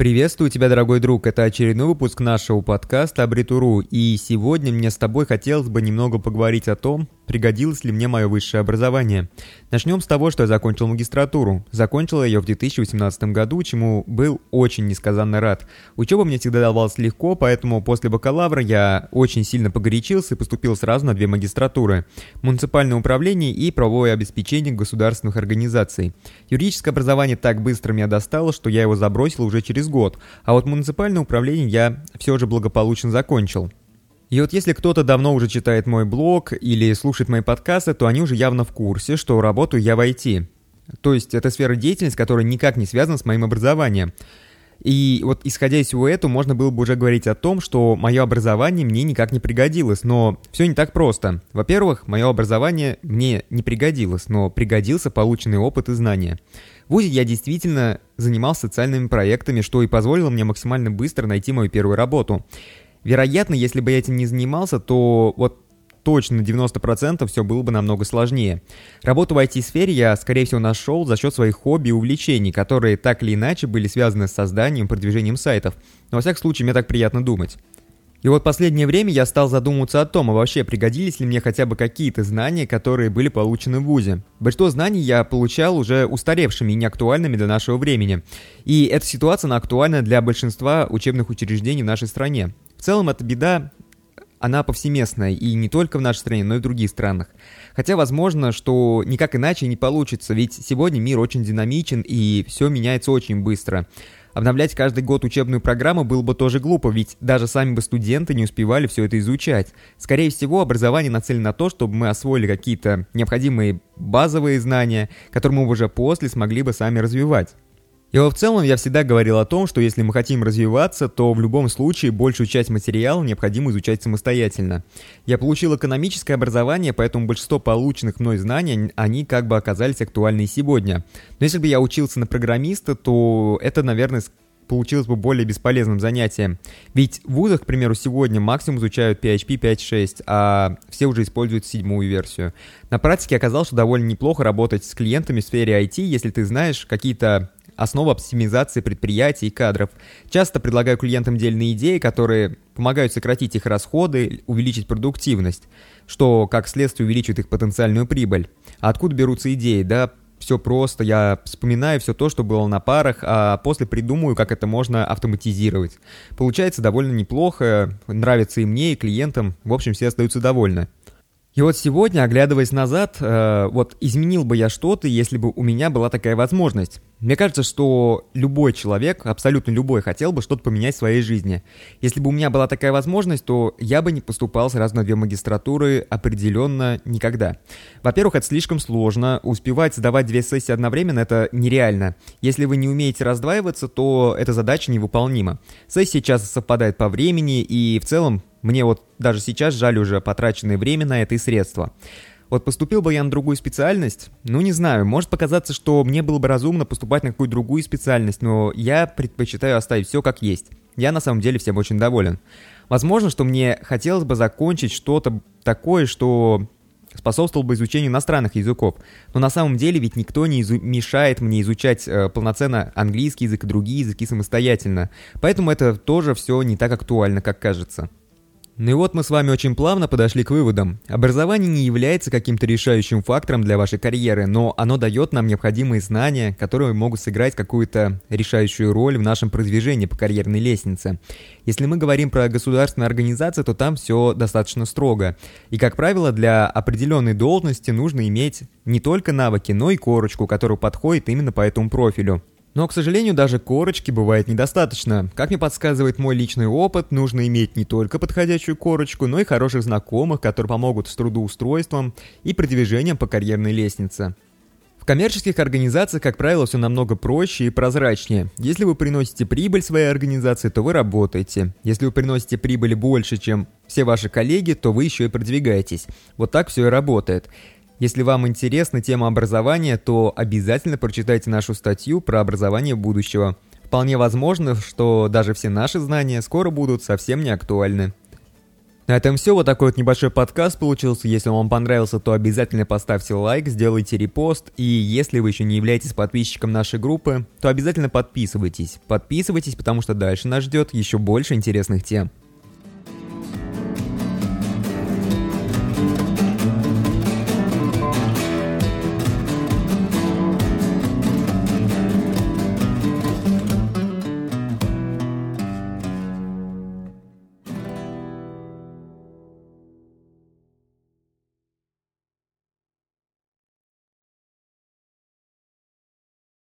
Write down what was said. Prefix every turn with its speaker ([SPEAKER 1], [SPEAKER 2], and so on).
[SPEAKER 1] Приветствую тебя, дорогой друг. Это очередной выпуск нашего подкаста Абритуру. И сегодня мне с тобой хотелось бы немного поговорить о том, пригодилось ли мне мое высшее образование. Начнем с того, что я закончил магистратуру. Закончил я ее в 2018 году, чему был очень несказанно рад. Учеба мне всегда давалась легко, поэтому после бакалавра я очень сильно погорячился и поступил сразу на две магистратуры. Муниципальное управление и правовое обеспечение государственных организаций. Юридическое образование так быстро меня достало, что я его забросил уже через год, а вот муниципальное управление я все же благополучно закончил. И вот если кто-то давно уже читает мой блог или слушает мои подкасты, то они уже явно в курсе, что работаю я в IT. То есть это сфера деятельности, которая никак не связана с моим образованием. И вот исходя из всего этого, можно было бы уже говорить о том, что мое образование мне никак не пригодилось, но все не так просто. Во-первых, мое образование мне не пригодилось, но пригодился полученный опыт и знания. В ВУЗе я действительно занимался социальными проектами, что и позволило мне максимально быстро найти мою первую работу. Вероятно, если бы я этим не занимался, то вот точно 90% все было бы намного сложнее. Работу в IT-сфере я, скорее всего, нашел за счет своих хобби и увлечений, которые так или иначе были связаны с созданием и продвижением сайтов. Но во всяком случае, мне так приятно думать. И вот последнее время я стал задумываться о том, а вообще пригодились ли мне хотя бы какие-то знания, которые были получены в ВУЗе. Большинство знаний я получал уже устаревшими и неактуальными для нашего времени. И эта ситуация она актуальна для большинства учебных учреждений в нашей стране. В целом эта беда, она повсеместная и не только в нашей стране, но и в других странах. Хотя возможно, что никак иначе не получится, ведь сегодня мир очень динамичен и все меняется очень быстро. Обновлять каждый год учебную программу было бы тоже глупо, ведь даже сами бы студенты не успевали все это изучать. Скорее всего, образование нацелено на то, чтобы мы освоили какие-то необходимые базовые знания, которые мы уже после смогли бы сами развивать. И в целом я всегда говорил о том, что если мы хотим развиваться, то в любом случае большую часть материала необходимо изучать самостоятельно. Я получил экономическое образование, поэтому большинство полученных мной знаний, они как бы оказались актуальны сегодня. Но если бы я учился на программиста, то это, наверное, получилось бы более бесполезным занятием. Ведь в вузах, к примеру, сегодня максимум изучают PHP 5.6, а все уже используют седьмую версию. На практике оказалось, что довольно неплохо работать с клиентами в сфере IT, если ты знаешь какие-то основа оптимизации предприятий и кадров. Часто предлагаю клиентам дельные идеи, которые помогают сократить их расходы, увеличить продуктивность, что, как следствие, увеличивает их потенциальную прибыль. А откуда берутся идеи? Да, все просто, я вспоминаю все то, что было на парах, а после придумаю, как это можно автоматизировать. Получается довольно неплохо, нравится и мне, и клиентам, в общем, все остаются довольны. И вот сегодня, оглядываясь назад, э, вот изменил бы я что-то, если бы у меня была такая возможность. Мне кажется, что любой человек, абсолютно любой, хотел бы что-то поменять в своей жизни. Если бы у меня была такая возможность, то я бы не поступал сразу на две магистратуры определенно никогда. Во-первых, это слишком сложно. Успевать сдавать две сессии одновременно – это нереально. Если вы не умеете раздваиваться, то эта задача невыполнима. Сессии часто совпадают по времени, и в целом мне вот даже сейчас жаль уже потраченное время на это и средства. Вот поступил бы я на другую специальность, ну не знаю, может показаться, что мне было бы разумно поступать на какую-то другую специальность, но я предпочитаю оставить все как есть. Я на самом деле всем очень доволен. Возможно, что мне хотелось бы закончить что-то такое, что способствовал бы изучению иностранных языков. Но на самом деле ведь никто не изу- мешает мне изучать э, полноценно английский язык и другие языки самостоятельно. Поэтому это тоже все не так актуально, как кажется. Ну и вот мы с вами очень плавно подошли к выводам. Образование не является каким-то решающим фактором для вашей карьеры, но оно дает нам необходимые знания, которые могут сыграть какую-то решающую роль в нашем продвижении по карьерной лестнице. Если мы говорим про государственные организации, то там все достаточно строго. И, как правило, для определенной должности нужно иметь не только навыки, но и корочку, которая подходит именно по этому профилю. Но, к сожалению, даже корочки бывает недостаточно. Как мне подсказывает мой личный опыт, нужно иметь не только подходящую корочку, но и хороших знакомых, которые помогут с трудоустройством и продвижением по карьерной лестнице. В коммерческих организациях, как правило, все намного проще и прозрачнее. Если вы приносите прибыль своей организации, то вы работаете. Если вы приносите прибыль больше, чем все ваши коллеги, то вы еще и продвигаетесь. Вот так все и работает. Если вам интересна тема образования, то обязательно прочитайте нашу статью про образование будущего. Вполне возможно, что даже все наши знания скоро будут совсем не актуальны. На этом все. Вот такой вот небольшой подкаст получился. Если он вам понравился, то обязательно поставьте лайк, сделайте репост. И если вы еще не являетесь подписчиком нашей группы, то обязательно подписывайтесь. Подписывайтесь, потому что дальше нас ждет еще больше интересных тем.